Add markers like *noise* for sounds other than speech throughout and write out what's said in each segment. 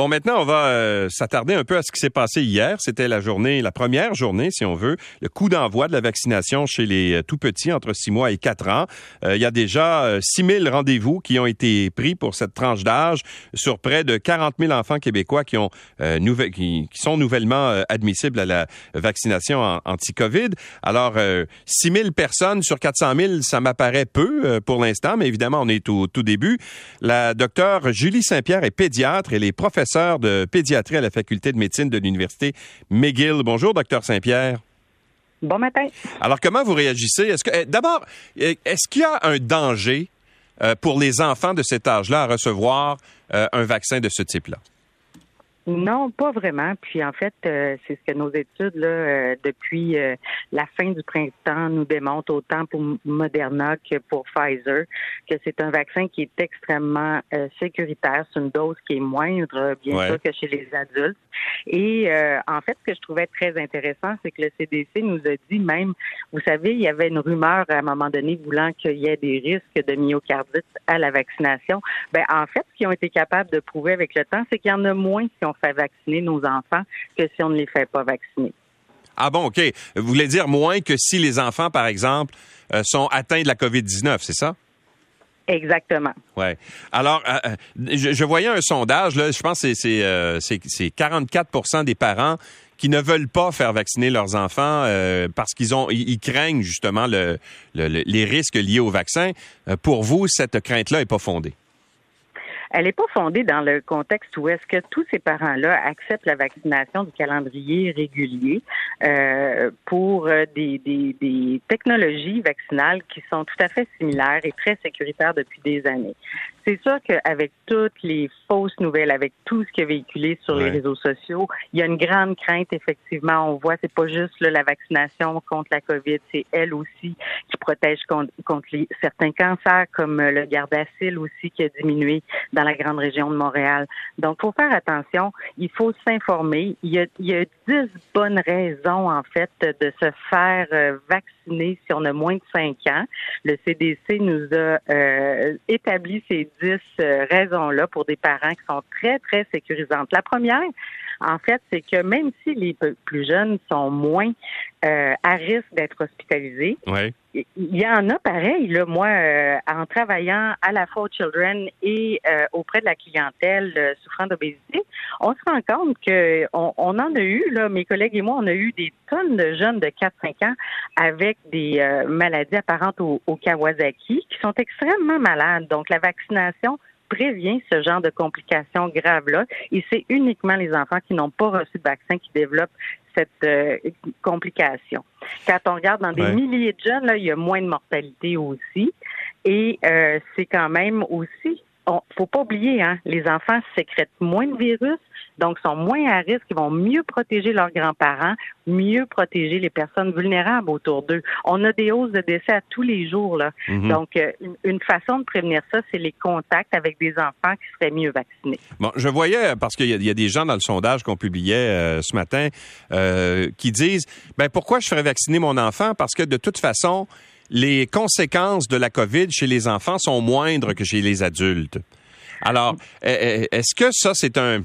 Bon, maintenant, on va euh, s'attarder un peu à ce qui s'est passé hier. C'était la journée, la première journée, si on veut, le coup d'envoi de la vaccination chez les euh, tout petits entre 6 mois et 4 ans. Euh, il y a déjà 6 000 rendez-vous qui ont été pris pour cette tranche d'âge sur près de 40 000 enfants québécois qui, qui, sont nouvellement admissibles à la vaccination anti-COVID. Alors, 6 000 personnes sur 400 000, ça m'apparaît peu pour l'instant, mais évidemment, on est au tout début. La docteure Julie Saint-Pierre est pédiatre. Elle est de pédiatrie à la faculté de médecine de l'université McGill. Bonjour, docteur Saint-Pierre. Bon matin. Alors, comment vous réagissez? Est-ce que, eh, d'abord, eh, est-ce qu'il y a un danger euh, pour les enfants de cet âge-là à recevoir euh, un vaccin de ce type-là? Non, pas vraiment. Puis en fait, euh, c'est ce que nos études là, euh, depuis euh, la fin du printemps nous démontrent autant pour Moderna que pour Pfizer que c'est un vaccin qui est extrêmement sécuritaire. C'est une dose qui est moindre, bien sûr, que chez les adultes. Et en fait, ce que je trouvais très intéressant, c'est que le CDC nous a dit même, vous savez, il y avait une rumeur à un moment donné voulant qu'il y ait des risques de myocardite à la vaccination. Ben en fait, ce qu'ils ont été capables de prouver avec le temps, c'est qu'il y en a moins si on fait vacciner nos enfants que si on ne les fait pas vacciner. Ah bon, OK. Vous voulez dire moins que si les enfants, par exemple, euh, sont atteints de la COVID-19, c'est ça? Exactement. Ouais. Alors, euh, euh, je, voyais un sondage, là, je pense que c'est 44% des parents qui ne veulent pas faire vacciner leurs enfants parce qu'ils ont ils, craignent justement le, les risques liés au vaccin. pour vous, cette crainte-là n'est pas fondée elle n'est pas fondée dans le contexte où est-ce que tous ces parents-là acceptent la vaccination du calendrier régulier euh, pour euh, des, des, des, technologies vaccinales qui sont tout à fait similaires et très sécuritaires depuis des années. C'est sûr qu'avec toutes les fausses nouvelles, avec tout ce qui est véhiculé sur les réseaux sociaux, il y a une grande crainte, effectivement. On voit, c'est pas juste la vaccination contre la COVID, c'est elle aussi qui protège contre, certains cancers, comme le gardasil aussi qui a diminué dans la grande région de Montréal. Donc, il faut faire attention. Il faut s'informer. Il y a, il y a dix bonnes raisons, en fait, de se faire euh, vacciner si on a moins de cinq ans. Le CDC nous a euh, établi ces dix euh, raisons-là pour des parents qui sont très, très sécurisantes. La première, en fait, c'est que même si les plus jeunes sont moins euh, à risque d'être hospitalisés, il y en a pareil. Là, moi, euh, en travaillant à la fois aux Children et euh, auprès de la clientèle souffrant d'obésité, on se rend compte que on, en a eu, là, mes collègues et moi, on a eu des tonnes de jeunes de 4-5 ans avec des maladies apparentes au Kawasaki qui sont extrêmement malades. Donc, la vaccination prévient ce genre de complications graves-là. Et c'est uniquement les enfants qui n'ont pas reçu de vaccin qui développent cette euh, complication. Quand on regarde dans des milliers de jeunes, là, il y a moins de mortalité aussi. Et euh, c'est quand même aussi, on, faut pas oublier, hein, les enfants sécrètent moins de virus, donc sont moins à risque, ils vont mieux protéger leurs grands-parents, mieux protéger les personnes vulnérables autour d'eux. On a des hausses de décès à tous les jours. Là. Mhm. Donc, euh, une, façon de prévenir ça, c'est les contacts avec des enfants qui seraient mieux vaccinés. Bon, je voyais, parce qu'il y, a des gens dans le sondage qu'on publiait euh, ce matin euh, qui disent, ben pourquoi je ferais vacciner mon enfant? Parce que de toute façon, les conséquences de la COVID chez les enfants sont moindres que chez les adultes. Alors, est-ce que ça, c'est un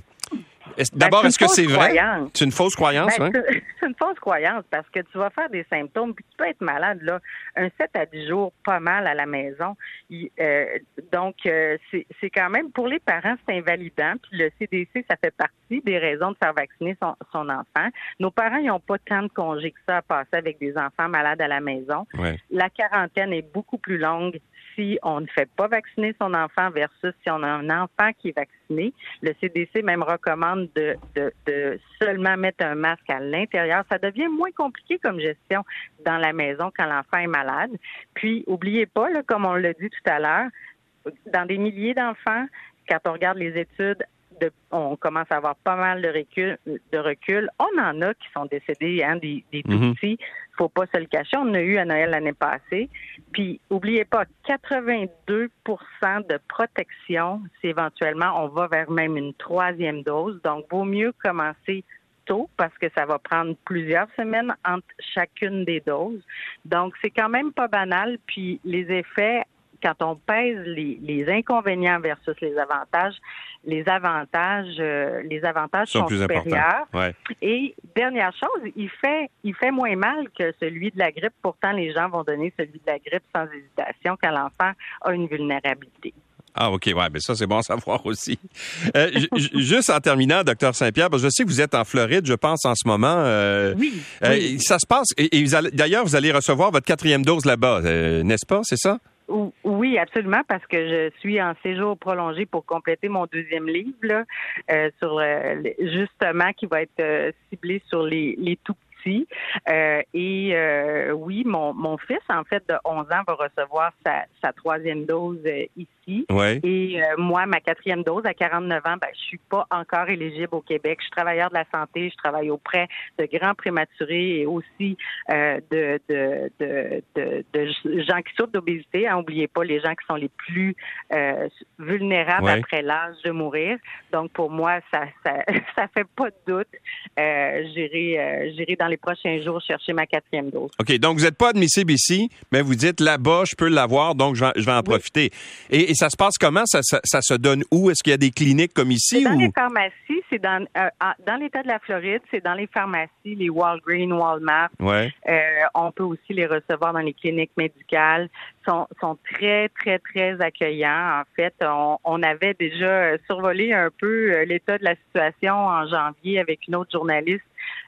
d'abord, est-ce que c'est vrai? C'est une fausse croyance, ben, *laughs* C'est une fausse croyance parce que tu vas faire des symptômes, puis tu peux être malade, là, un 7 à 10 jours, pas mal à la maison. Euh, donc, euh, c'est quand même, pour les parents, c'est invalidant. Puis le CDC, ça fait partie des raisons de faire vacciner son, son enfant. Nos parents, ils n'ont pas tant de congés que ça à passer avec des enfants malades à la maison. La quarantaine est beaucoup plus longue si on ne fait pas vacciner son enfant versus si on a un enfant qui est vacciné. Le CDC même recommande de, seulement mettre un masque à l'intérieur. Ça devient moins compliqué comme gestion dans la maison quand l'enfant est malade. Puis, oubliez pas, comme on l'a dit tout à l'heure, dans des milliers d'enfants, quand on regarde les études on commence à avoir pas mal de recul, de recul. On en a qui sont décédés, hein, des, des tout mhm. petits. Faut pas se le cacher. On a eu à Noël l'année passée. Puis, oubliez pas, 82% de protection si éventuellement on va vers même une troisième dose. Donc, vaut mieux commencer tôt parce que ça va prendre plusieurs semaines entre chacune des doses. Donc, c'est quand même pas banal. Puis, les effets quand on pèse les, inconvénients versus les avantages, les avantages, euh, les avantages sont, supérieurs. Et dernière chose, il fait, il fait moins mal que celui de la grippe. Pourtant, les gens vont donner celui de la grippe sans hésitation quand l'enfant a une vulnérabilité. Ah, OK, ouais, mais ça, c'est bon à savoir aussi. Euh, juste en terminant, docteur Saint-Pierre, je sais que vous êtes en Floride, je pense, en ce moment. Euh, oui, Ça se passe, et, d'ailleurs, vous allez recevoir votre quatrième dose là-bas, n'est-ce pas? C'est ça? Oui, absolument, parce que je suis en séjour prolongé pour compléter mon deuxième livre, là, euh, sur justement qui va être ciblé sur les, les tout petits. et oui, mon, mon fils, en fait, de 11 ans, va recevoir sa, sa troisième dose ici et euh, moi, ma quatrième dose à 49 ans, ben, je suis pas encore éligible au Québec. Je suis travailleur de la santé, je travaille auprès de grands prématurés et aussi euh, de, de, de, de, gens qui souffrent d'obésité. N'oubliez pas les gens qui sont les plus euh, vulnérables après l'âge de mourir. Donc, pour moi, ça ça, *laughs* ça fait pas de doute. j'irai, j'irai dans les prochains jours chercher ma quatrième dose. OK. Donc, vous n'êtes pas admissible ici, mais vous dites là-bas, je peux l'avoir, donc je vais, en profiter. Et, ça se passe comment? Ça, se donne où? Est-ce qu'il y a des cliniques comme ici? Dans les pharmacies, c'est dans, euh, dans l'État de la Floride, c'est dans les pharmacies, les Walgreens, Walmart. Ouais. Euh, on peut aussi les recevoir dans les cliniques médicales. Sont, sont très, très, très accueillants. En fait, on, on avait déjà survolé un peu euh, l'état de la situation en janvier avec une autre journaliste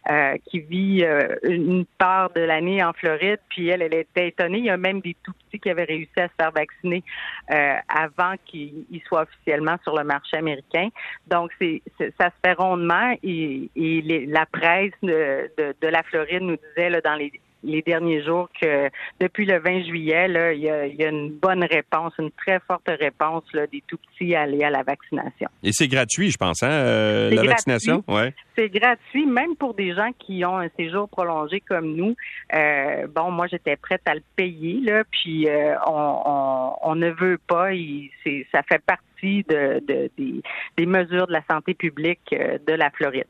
euh, qui vit euh, une part de l'année en Floride, puis elle, elle était étonnée. Il y a même des tout petits qui avaient réussi à se faire vacciner euh, avant qu'ils soient officiellement sur le marché américain. Donc, c'est ça se fait rondement et, et la presse de, de, de, la Floride nous disait là, dans les les derniers jours que depuis le 20 juillet, là, il, y a, il y a une bonne réponse, une très forte réponse là, des tout petits à aller à la vaccination. Et c'est gratuit, je pense, hein, euh, la vaccination? Ouais. C'est gratuit, même pour des gens qui ont un séjour prolongé comme nous. Euh, bon, moi, j'étais prête à le payer, là, puis euh, on, on, on, ne veut pas. Il, ça fait partie de, de des, des mesures de la santé publique euh, de la Floride.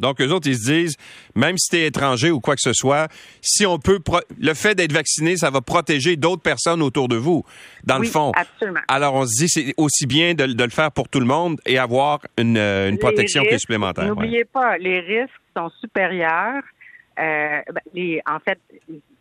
Donc, eux autres, ils se disent, même si tu es étranger ou quoi que ce soit, si on peut, le fait d'être vacciné, ça va protéger d'autres personnes autour de vous, dans le fond. Absolument. Alors, on se dit, c'est aussi bien de, le faire pour tout le monde et avoir une, euh, protection qui est supplémentaire. N'oubliez pas, les risques sont supérieurs. Euh, ben, les, en fait,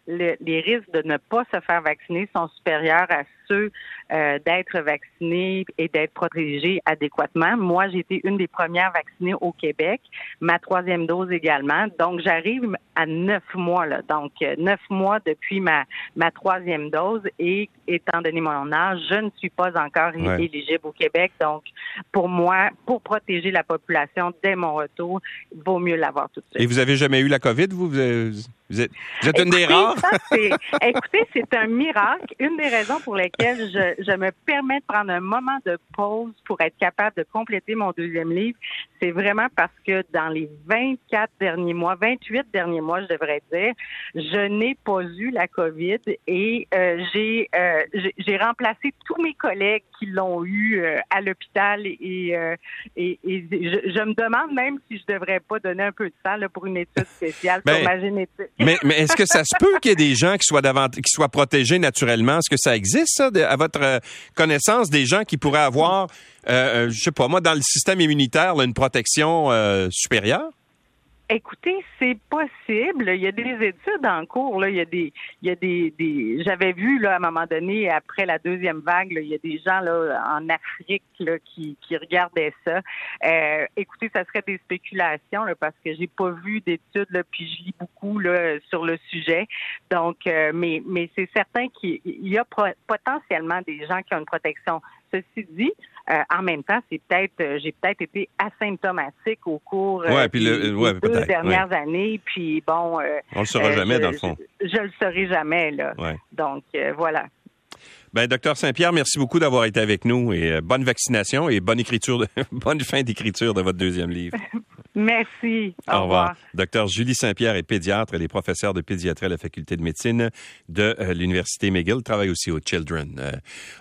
les risques de ne pas se faire vacciner sont supérieurs à euh, d'être vaccinés et d'être protégés adéquatement. Moi, j'ai été une des premières vaccinées au Québec, ma troisième dose également. Donc, j'arrive à neuf mois, là. Donc, euh, neuf mois depuis ma, ma troisième dose et étant donné mon âge, je ne suis pas encore éligible au Québec. Donc, pour moi, pour protéger la population dès mon retour, il vaut mieux l'avoir tout de suite. Et vous avez jamais eu la COVID, vous? Vous êtes, une des rares? écoutez, c'est un miracle. Une des raisons pour lesquelles je, je me permets de prendre un moment de pause pour être capable de compléter mon deuxième livre, c'est vraiment parce que dans les 24 derniers mois, 28 derniers mois, je devrais dire, je n'ai pas eu la COVID et euh, j'ai euh, j'ai remplacé tous mes collègues qui l'ont eu euh, à l'hôpital et, et, et je, me demande même si je devrais pas donner un peu de sang là, pour une étude spéciale sur ma génétique. Mais, mais est-ce que ça se peut qu'il y ait des gens qui soient qui soient protégés naturellement? Est-ce que ça existe ça, à votre connaissance, des gens qui pourraient avoir euh, euh, je sais pas, moi, dans le système immunitaire, une protection euh, supérieure? Écoutez, c'est possible. Il y a des études en cours. Là. Il y a des, il y a des, des... j'avais vu là à un moment donné après la deuxième vague, il y a des gens là en Afrique là, qui, qui regardaient ça. Euh, écoutez, ça serait des spéculations là, parce que j'ai pas vu d'études là, puis je lis beaucoup là sur le sujet. Donc, mais mais c'est certain qu'il y a potentiellement des gens qui ont une protection Ceci dit, euh, en même temps, c'est peut-être, euh, j'ai peut-être été asymptomatique au cours euh, des deux dernières années. Puis bon, on le saura jamais dans le fond. Je, le saurai jamais là. Donc voilà. Ben, docteur Saint-Pierre, merci beaucoup d'avoir été avec nous et bonne vaccination et bonne écriture, *laughs* bonne fin d'écriture de votre deuxième livre. *laughs* Merci. Au, revoir. Docteur Julie Saint-Pierre est pédiatre. Elle est professeure de pédiatrie à la faculté de médecine de l'Université McGill. Travaille aussi au Children.